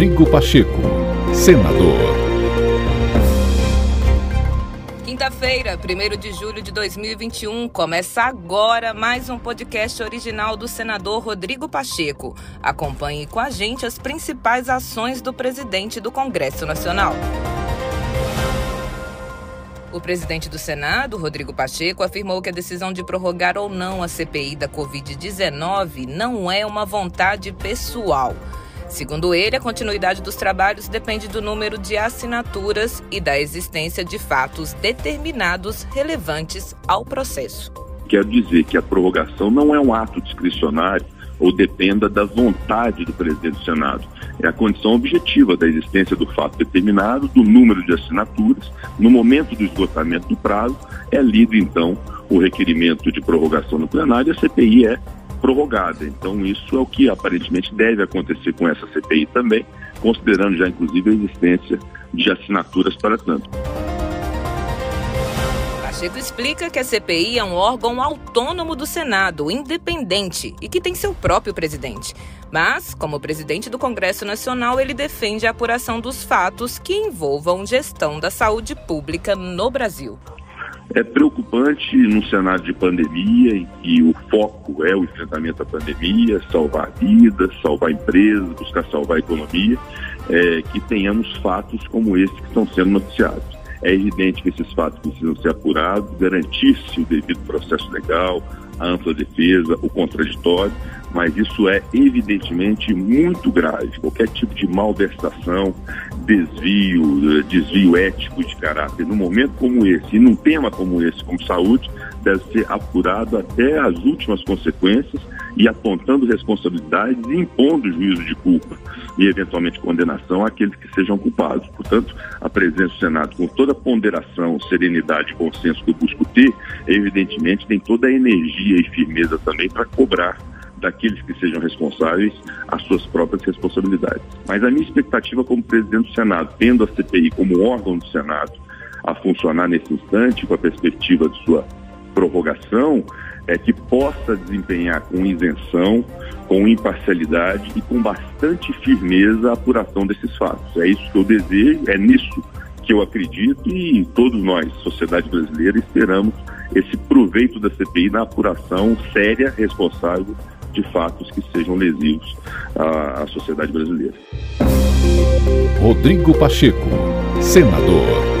Rodrigo Pacheco, senador. Quinta-feira, 1 de julho de 2021, começa agora mais um podcast original do senador Rodrigo Pacheco. Acompanhe com a gente as principais ações do presidente do Congresso Nacional. O presidente do Senado, Rodrigo Pacheco, afirmou que a decisão de prorrogar ou não a CPI da Covid-19 não é uma vontade pessoal. Segundo ele, a continuidade dos trabalhos depende do número de assinaturas e da existência de fatos determinados relevantes ao processo. Quero dizer que a prorrogação não é um ato discricionário ou dependa da vontade do presidente do Senado. É a condição objetiva da existência do fato determinado, do número de assinaturas. No momento do esgotamento do prazo, é lido então o requerimento de prorrogação no plenário e a CPI é prorrogada. Então, isso é o que aparentemente deve acontecer com essa CPI também, considerando já inclusive a existência de assinaturas para tanto. Pacheco explica que a CPI é um órgão autônomo do Senado, independente e que tem seu próprio presidente. Mas, como presidente do Congresso Nacional, ele defende a apuração dos fatos que envolvam gestão da saúde pública no Brasil. É preocupante no cenário de pandemia, em que o foco é o enfrentamento à pandemia, salvar vidas, salvar empresas, buscar salvar a economia, é, que tenhamos fatos como esse que estão sendo noticiados. É evidente que esses fatos precisam ser apurados, garantir-se o devido processo legal, a ampla defesa, o contraditório, mas isso é evidentemente muito grave. Qualquer tipo de malversação, desvio, desvio ético de caráter, num momento como esse, e num tema como esse, como saúde, deve ser apurado até as últimas consequências e apontando responsabilidades e impondo juízo de culpa e eventualmente condenação àqueles que sejam culpados. Portanto, a presença do Senado, com toda a ponderação, serenidade e consenso que eu busco ter, evidentemente tem toda a energia e firmeza também para cobrar daqueles que sejam responsáveis as suas próprias responsabilidades. Mas a minha expectativa como presidente do Senado, tendo a CPI como órgão do Senado a funcionar nesse instante, com a perspectiva de sua prorrogação, é que possa desempenhar com isenção, com imparcialidade e com bastante firmeza a apuração desses fatos. É isso que eu desejo, é nisso que eu acredito e todos nós, sociedade brasileira, esperamos esse proveito da CPI na apuração séria, responsável de fatos que sejam lesivos à, à sociedade brasileira. Rodrigo Pacheco, senador.